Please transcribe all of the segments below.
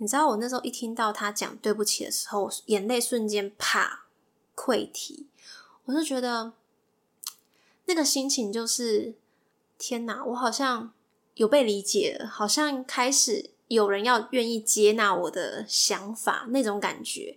你知道我那时候一听到他讲对不起的时候，眼泪瞬间啪溃堤，我就觉得那个心情就是天哪，我好像有被理解了，好像开始有人要愿意接纳我的想法那种感觉。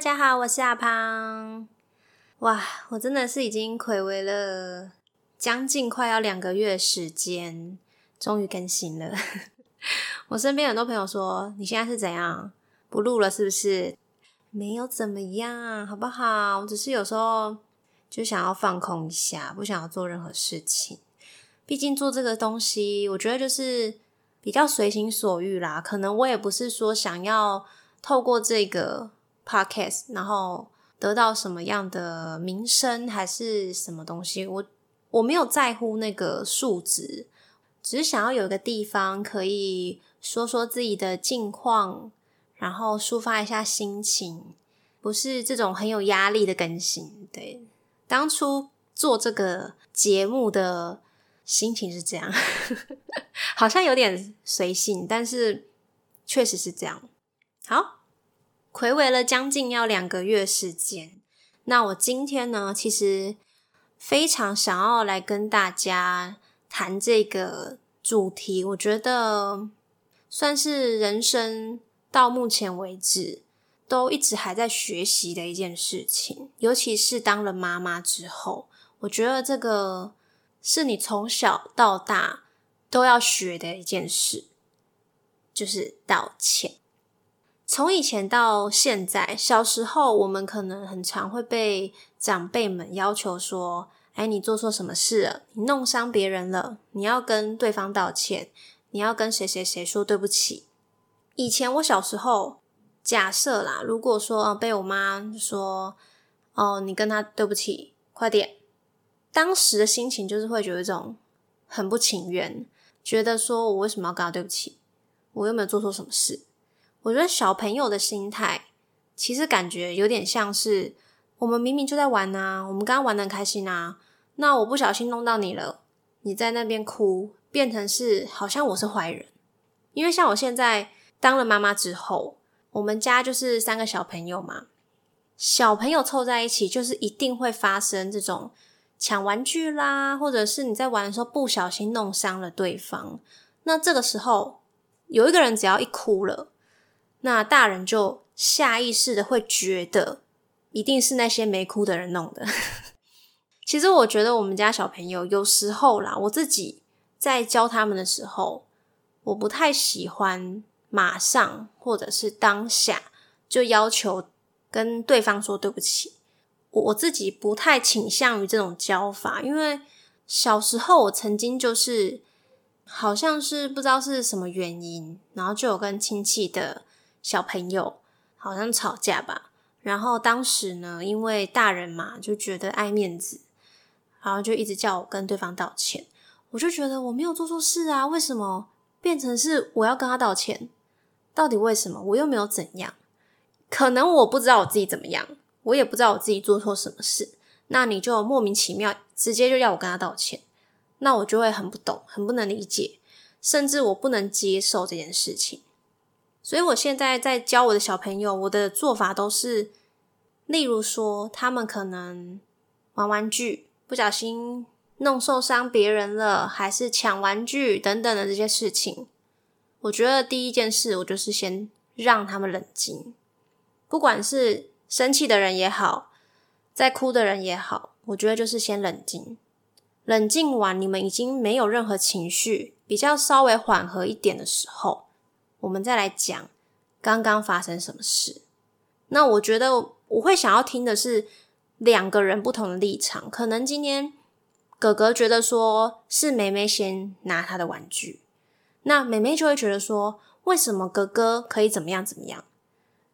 大家好，我是阿胖。哇，我真的是已经暌违了将近快要两个月时间，终于更新了。我身边很多朋友说：“你现在是怎样不录了？是不是？”没有怎么样，好不好？我只是有时候就想要放空一下，不想要做任何事情。毕竟做这个东西，我觉得就是比较随心所欲啦。可能我也不是说想要透过这个。Podcast，然后得到什么样的名声还是什么东西？我我没有在乎那个数值，只是想要有一个地方可以说说自己的近况，然后抒发一下心情，不是这种很有压力的更新。对，当初做这个节目的心情是这样，好像有点随性，但是确实是这样。好。回违了将近要两个月时间，那我今天呢，其实非常想要来跟大家谈这个主题。我觉得算是人生到目前为止都一直还在学习的一件事情，尤其是当了妈妈之后，我觉得这个是你从小到大都要学的一件事，就是道歉。从以前到现在，小时候我们可能很常会被长辈们要求说：“哎，你做错什么事了？你弄伤别人了，你要跟对方道歉，你要跟谁谁谁说对不起。”以前我小时候，假设啦，如果说被我妈说：“哦，你跟他对不起，快点。”当时的心情就是会觉得一种很不情愿，觉得说我为什么要跟他对不起？我又没有做错什么事。我觉得小朋友的心态，其实感觉有点像是我们明明就在玩啊，我们刚刚玩的很开心啊，那我不小心弄到你了，你在那边哭，变成是好像我是坏人。因为像我现在当了妈妈之后，我们家就是三个小朋友嘛，小朋友凑在一起，就是一定会发生这种抢玩具啦，或者是你在玩的时候不小心弄伤了对方，那这个时候有一个人只要一哭了。那大人就下意识的会觉得，一定是那些没哭的人弄的。其实我觉得我们家小朋友有时候啦，我自己在教他们的时候，我不太喜欢马上或者是当下就要求跟对方说对不起。我自己不太倾向于这种教法，因为小时候我曾经就是好像是不知道是什么原因，然后就有跟亲戚的。小朋友好像吵架吧，然后当时呢，因为大人嘛就觉得爱面子，然后就一直叫我跟对方道歉。我就觉得我没有做错事啊，为什么变成是我要跟他道歉？到底为什么？我又没有怎样，可能我不知道我自己怎么样，我也不知道我自己做错什么事。那你就莫名其妙直接就要我跟他道歉，那我就会很不懂，很不能理解，甚至我不能接受这件事情。所以，我现在在教我的小朋友，我的做法都是，例如说，他们可能玩玩具不小心弄受伤别人了，还是抢玩具等等的这些事情。我觉得第一件事，我就是先让他们冷静，不管是生气的人也好，在哭的人也好，我觉得就是先冷静，冷静完，你们已经没有任何情绪，比较稍微缓和一点的时候，我们再来讲刚刚发生什么事。那我觉得我会想要听的是两个人不同的立场。可能今天哥哥觉得说是妹妹先拿他的玩具，那妹妹就会觉得说，为什么哥哥可以怎么样怎么样？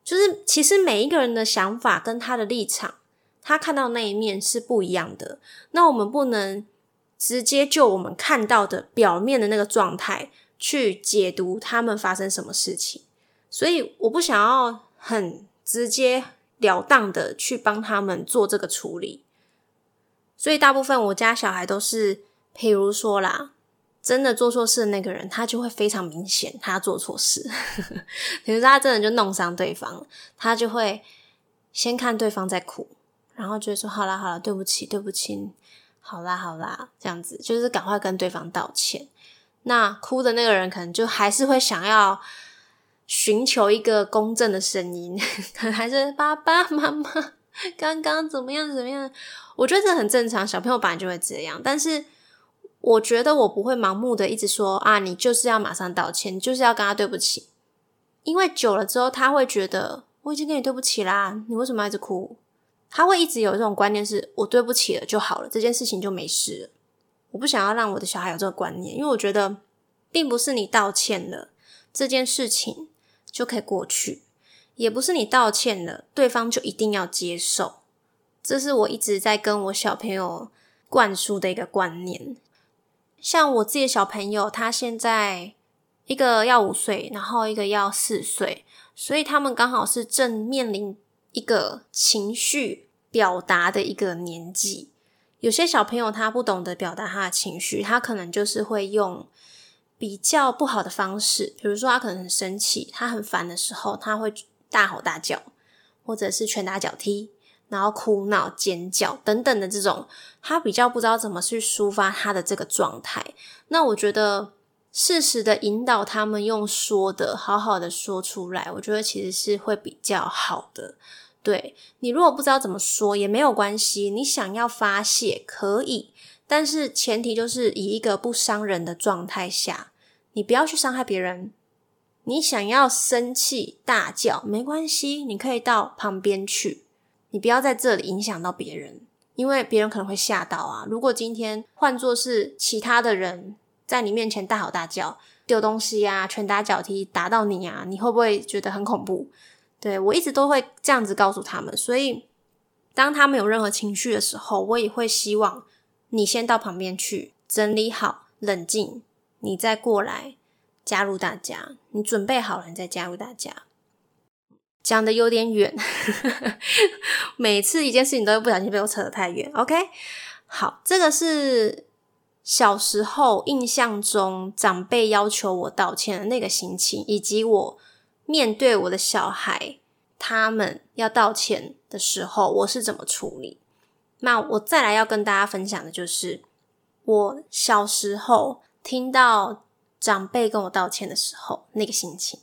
就是其实每一个人的想法跟他的立场，他看到那一面是不一样的。那我们不能直接就我们看到的表面的那个状态去解读他们发生什么事情。所以我不想要很直接了当的去帮他们做这个处理。所以大部分我家小孩都是，譬如说啦。真的做错事的那个人，他就会非常明显，他做错事。比如说，他真的就弄伤对方，他就会先看对方在哭，然后就说：“好啦，好啦，对不起，对不起，好啦，好啦。”这样子就是赶快跟对方道歉。那哭的那个人可能就还是会想要寻求一个公正的声音，可还是爸爸妈妈刚刚怎么样怎么样。我觉得这很正常，小朋友本来就会这样，但是。我觉得我不会盲目的一直说啊，你就是要马上道歉，就是要跟他对不起，因为久了之后他会觉得我已经跟你对不起啦，你为什么一直哭？他会一直有这种观念，是我对不起了就好了，这件事情就没事了。我不想要让我的小孩有这个观念，因为我觉得并不是你道歉了这件事情就可以过去，也不是你道歉了对方就一定要接受。这是我一直在跟我小朋友灌输的一个观念。像我自己的小朋友，他现在一个要五岁，然后一个要四岁，所以他们刚好是正面临一个情绪表达的一个年纪。有些小朋友他不懂得表达他的情绪，他可能就是会用比较不好的方式，比如说他可能很生气，他很烦的时候，他会大吼大叫，或者是拳打脚踢。然后哭闹、尖叫等等的这种，他比较不知道怎么去抒发他的这个状态。那我觉得适时的引导他们用说的，好好的说出来，我觉得其实是会比较好的。对你如果不知道怎么说也没有关系，你想要发泄可以，但是前提就是以一个不伤人的状态下，你不要去伤害别人。你想要生气大叫没关系，你可以到旁边去。你不要在这里影响到别人，因为别人可能会吓到啊。如果今天换作是其他的人在你面前大吼大叫、丢东西啊、拳打脚踢打到你啊，你会不会觉得很恐怖？对我一直都会这样子告诉他们。所以当他们有任何情绪的时候，我也会希望你先到旁边去整理好、冷静，你再过来加入大家。你准备好了，你再加入大家。讲的有点远，每次一件事情都会不小心被我扯得太远。OK，好，这个是小时候印象中长辈要求我道歉的那个心情，以及我面对我的小孩他们要道歉的时候，我是怎么处理。那我再来要跟大家分享的就是我小时候听到长辈跟我道歉的时候那个心情。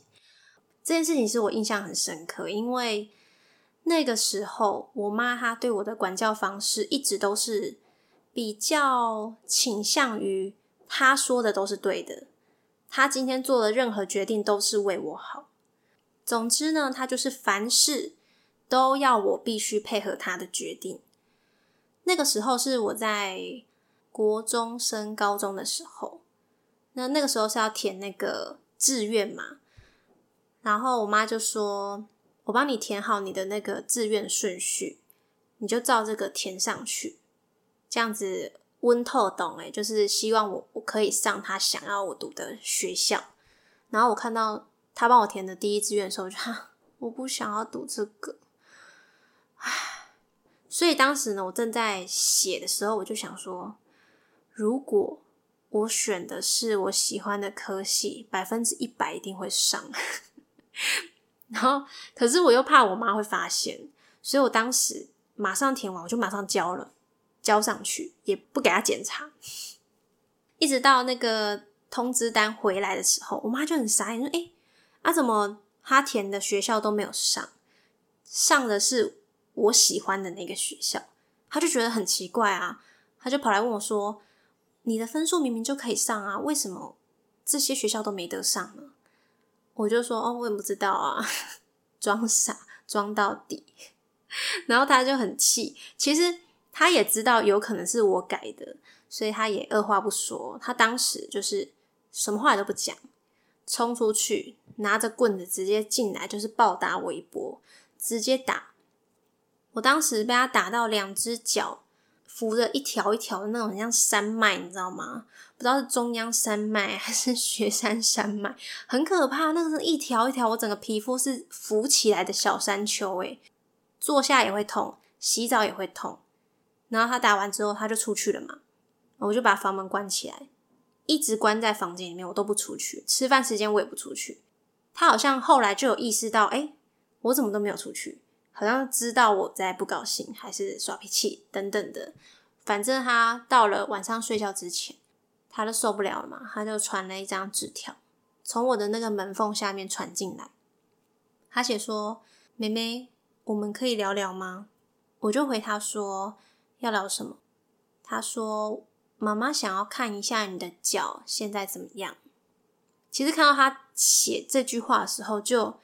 这件事情是我印象很深刻，因为那个时候我妈她对我的管教方式一直都是比较倾向于她说的都是对的，她今天做的任何决定都是为我好。总之呢，他就是凡事都要我必须配合他的决定。那个时候是我在国中升高中的时候，那那个时候是要填那个志愿嘛。然后我妈就说：“我帮你填好你的那个志愿顺序，你就照这个填上去，这样子温透懂诶，就是希望我我可以上他想要我读的学校。然后我看到他帮我填的第一志愿的时候，我就哈，我不想要读这个，唉。所以当时呢，我正在写的时候，我就想说，如果我选的是我喜欢的科系，百分之一百一定会上。”然后，可是我又怕我妈会发现，所以我当时马上填完，我就马上交了，交上去，也不给她检查。一直到那个通知单回来的时候，我妈就很傻眼，说：“哎，啊，怎么他填的学校都没有上，上的是我喜欢的那个学校？”他就觉得很奇怪啊，他就跑来问我说：“你的分数明明就可以上啊，为什么这些学校都没得上呢？我就说哦，我也不知道啊，装傻装到底。然后他就很气，其实他也知道有可能是我改的，所以他也二话不说，他当时就是什么话都不讲，冲出去拿着棍子直接进来，就是暴打我一波，直接打。我当时被他打到两只脚扶着一条一条的那种，像山脉，你知道吗？不知道是中央山脉还是雪山山脉，很可怕。那个是一条一条，我整个皮肤是浮起来的小山丘，诶坐下也会痛，洗澡也会痛。然后他打完之后，他就出去了嘛，我就把房门关起来，一直关在房间里面，我都不出去。吃饭时间我也不出去。他好像后来就有意识到，哎，我怎么都没有出去，好像知道我在不高兴，还是耍脾气等等的。反正他到了晚上睡觉之前，他都受不了了嘛，他就传了一张纸条，从我的那个门缝下面传进来。他写说：“妹妹。”我们可以聊聊吗？我就回他说要聊什么。他说妈妈想要看一下你的脚现在怎么样。其实看到他写这句话的时候，就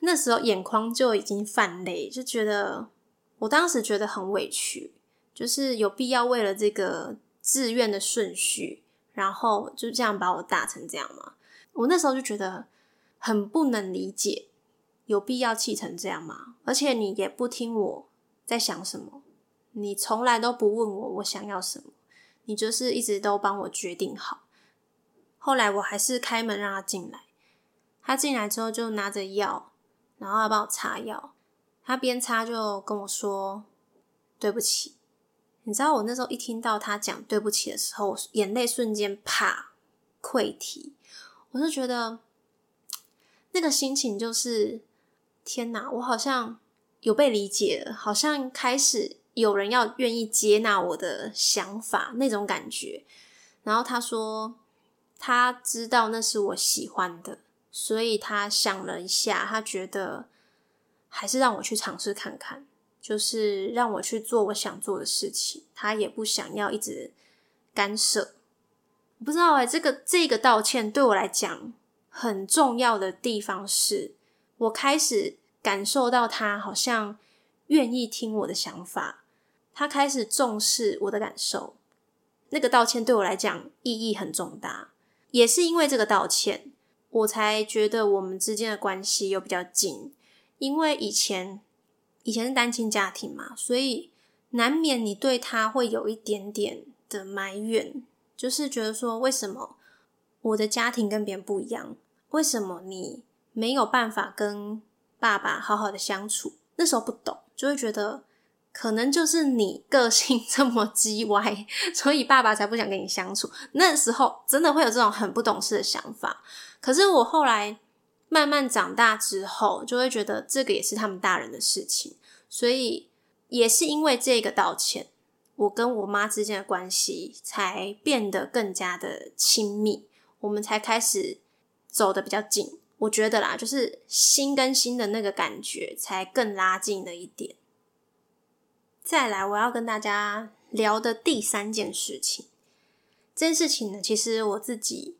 那时候眼眶就已经泛泪，就觉得我当时觉得很委屈，就是有必要为了这个志愿的顺序，然后就这样把我打成这样吗？我那时候就觉得很不能理解。有必要气成这样吗？而且你也不听我在想什么，你从来都不问我我想要什么，你就是一直都帮我决定好。后来我还是开门让他进来，他进来之后就拿着药，然后要帮我擦药。他边擦就跟我说：“对不起。”你知道我那时候一听到他讲对不起的时候，眼泪瞬间啪溃堤，我就觉得那个心情就是。天哪，我好像有被理解，好像开始有人要愿意接纳我的想法那种感觉。然后他说，他知道那是我喜欢的，所以他想了一下，他觉得还是让我去尝试看看，就是让我去做我想做的事情。他也不想要一直干涉。不知道哎，这个这个道歉对我来讲很重要的地方是。我开始感受到他好像愿意听我的想法，他开始重视我的感受。那个道歉对我来讲意义很重大，也是因为这个道歉，我才觉得我们之间的关系又比较近。因为以前以前是单亲家庭嘛，所以难免你对他会有一点点的埋怨，就是觉得说为什么我的家庭跟别人不一样？为什么你？没有办法跟爸爸好好的相处，那时候不懂，就会觉得可能就是你个性 这么叽歪，所以爸爸才不想跟你相处。那时候真的会有这种很不懂事的想法。可是我后来慢慢长大之后，就会觉得这个也是他们大人的事情，所以也是因为这个道歉，我跟我妈之间的关系才变得更加的亲密，我们才开始走的比较近。我觉得啦，就是心跟心的那个感觉才更拉近了一点。再来，我要跟大家聊的第三件事情，这件事情呢，其实我自己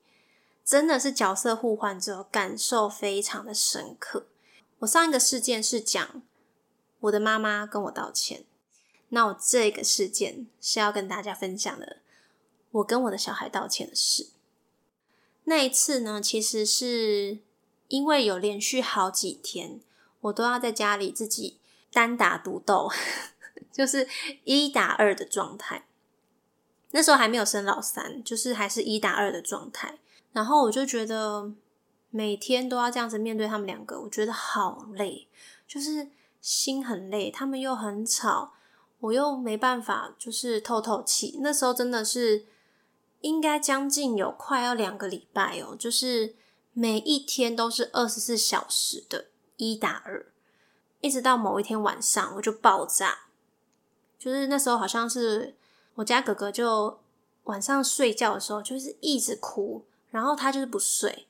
真的是角色互换之后，感受非常的深刻。我上一个事件是讲我的妈妈跟我道歉，那我这个事件是要跟大家分享的，我跟我的小孩道歉的事。那一次呢，其实是。因为有连续好几天，我都要在家里自己单打独斗，就是一打二的状态。那时候还没有生老三，就是还是一打二的状态。然后我就觉得每天都要这样子面对他们两个，我觉得好累，就是心很累。他们又很吵，我又没办法就是透透气。那时候真的是应该将近有快要两个礼拜哦，就是。每一天都是二十四小时的一打二，一直到某一天晚上我就爆炸。就是那时候好像是我家哥哥就晚上睡觉的时候就是一直哭，然后他就是不睡，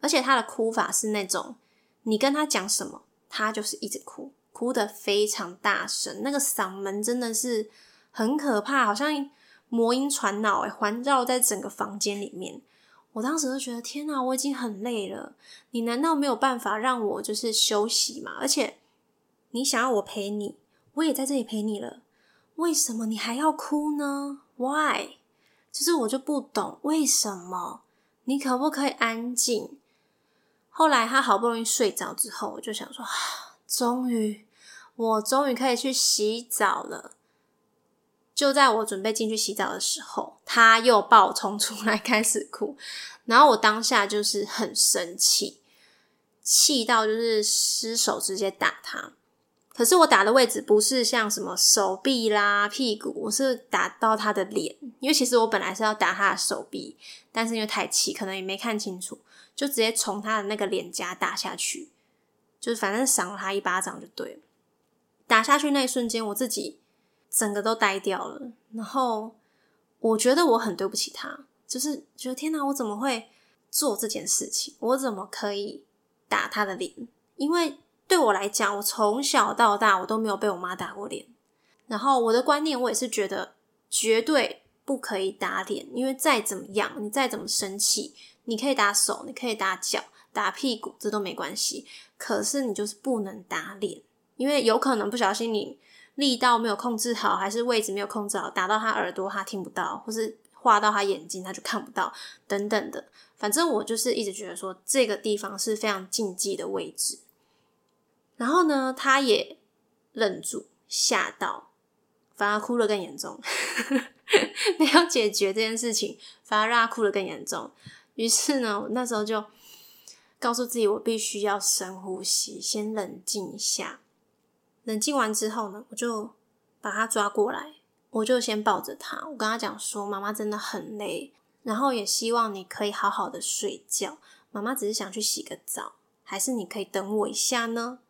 而且他的哭法是那种你跟他讲什么，他就是一直哭，哭的非常大声，那个嗓门真的是很可怕，好像魔音传脑，哎，环绕在整个房间里面。我当时就觉得，天哪，我已经很累了，你难道没有办法让我就是休息吗？而且你想要我陪你，我也在这里陪你了，为什么你还要哭呢？Why？就是我就不懂为什么，你可不可以安静？后来他好不容易睡着之后，我就想说，终于，我终于可以去洗澡了。就在我准备进去洗澡的时候，他又暴冲出来 开始哭，然后我当下就是很生气，气到就是失手直接打他。可是我打的位置不是像什么手臂啦、屁股，我是打到他的脸。因为其实我本来是要打他的手臂，但是因为太气，可能也没看清楚，就直接从他的那个脸颊打下去，就是反正赏了他一巴掌就对了。打下去那一瞬间，我自己整个都呆掉了。然后我觉得我很对不起他，就是觉得天哪，我怎么会做这件事情？我怎么可以打他的脸？因为。对我来讲，我从小到大我都没有被我妈打过脸。然后我的观念，我也是觉得绝对不可以打脸，因为再怎么样，你再怎么生气，你可以打手，你可以打脚、打屁股，这都没关系。可是你就是不能打脸，因为有可能不小心你力道没有控制好，还是位置没有控制好，打到他耳朵他听不到，或是划到他眼睛他就看不到，等等的。反正我就是一直觉得说，这个地方是非常禁忌的位置。然后呢，他也愣住，吓到，反而哭得更严重。没有解决这件事情，反而让他哭得更严重。于是呢，那时候就告诉自己，我必须要深呼吸，先冷静一下。冷静完之后呢，我就把他抓过来，我就先抱着他，我跟他讲说：“妈妈真的很累，然后也希望你可以好好的睡觉。妈妈只是想去洗个澡，还是你可以等我一下呢？”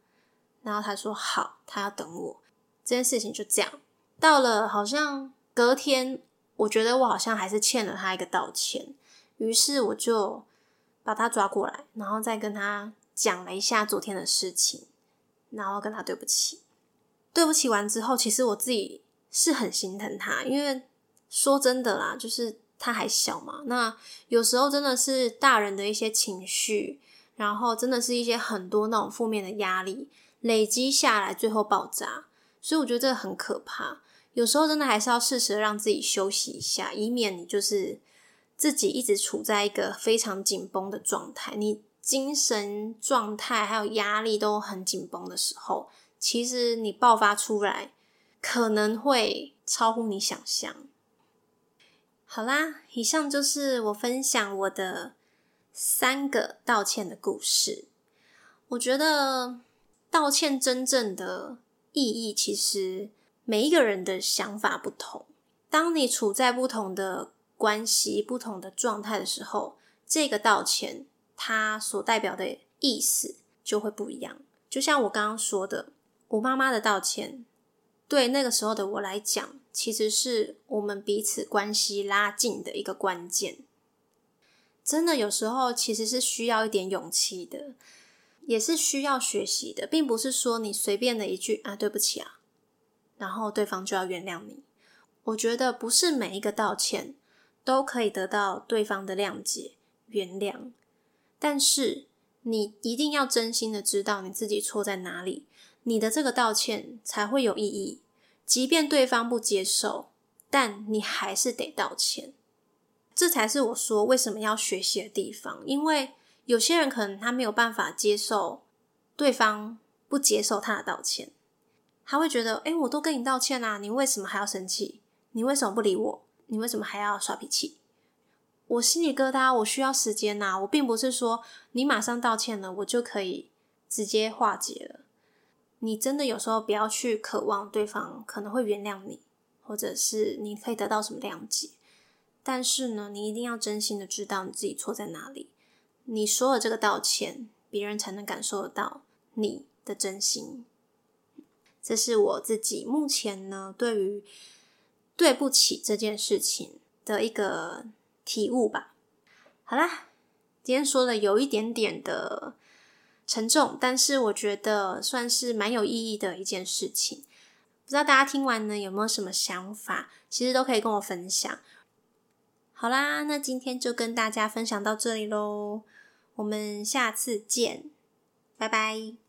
然后他说好，他要等我。这件事情就这样，到了好像隔天，我觉得我好像还是欠了他一个道歉，于是我就把他抓过来，然后再跟他讲了一下昨天的事情，然后跟他对不起。对不起完之后，其实我自己是很心疼他，因为说真的啦，就是他还小嘛，那有时候真的是大人的一些情绪，然后真的是一些很多那种负面的压力。累积下来，最后爆炸，所以我觉得这个很可怕。有时候真的还是要适时的让自己休息一下，以免你就是自己一直处在一个非常紧绷的状态。你精神状态还有压力都很紧绷的时候，其实你爆发出来可能会超乎你想象。好啦，以上就是我分享我的三个道歉的故事。我觉得。道歉真正的意义，其实每一个人的想法不同。当你处在不同的关系、不同的状态的时候，这个道歉它所代表的意思就会不一样。就像我刚刚说的，我妈妈的道歉，对那个时候的我来讲，其实是我们彼此关系拉近的一个关键。真的，有时候其实是需要一点勇气的。也是需要学习的，并不是说你随便的一句啊对不起啊，然后对方就要原谅你。我觉得不是每一个道歉都可以得到对方的谅解、原谅，但是你一定要真心的知道你自己错在哪里，你的这个道歉才会有意义。即便对方不接受，但你还是得道歉。这才是我说为什么要学习的地方，因为。有些人可能他没有办法接受对方不接受他的道歉，他会觉得：哎，我都跟你道歉啦，你为什么还要生气？你为什么不理我？你为什么还要耍脾气？我心里疙瘩，我需要时间呐。我并不是说你马上道歉了，我就可以直接化解了。你真的有时候不要去渴望对方可能会原谅你，或者是你可以得到什么谅解。但是呢，你一定要真心的知道你自己错在哪里。你说了这个道歉，别人才能感受得到你的真心。这是我自己目前呢对于对不起这件事情的一个体悟吧。好啦，今天说的有一点点的沉重，但是我觉得算是蛮有意义的一件事情。不知道大家听完呢有没有什么想法？其实都可以跟我分享。好啦，那今天就跟大家分享到这里喽，我们下次见，拜拜。